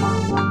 Bye.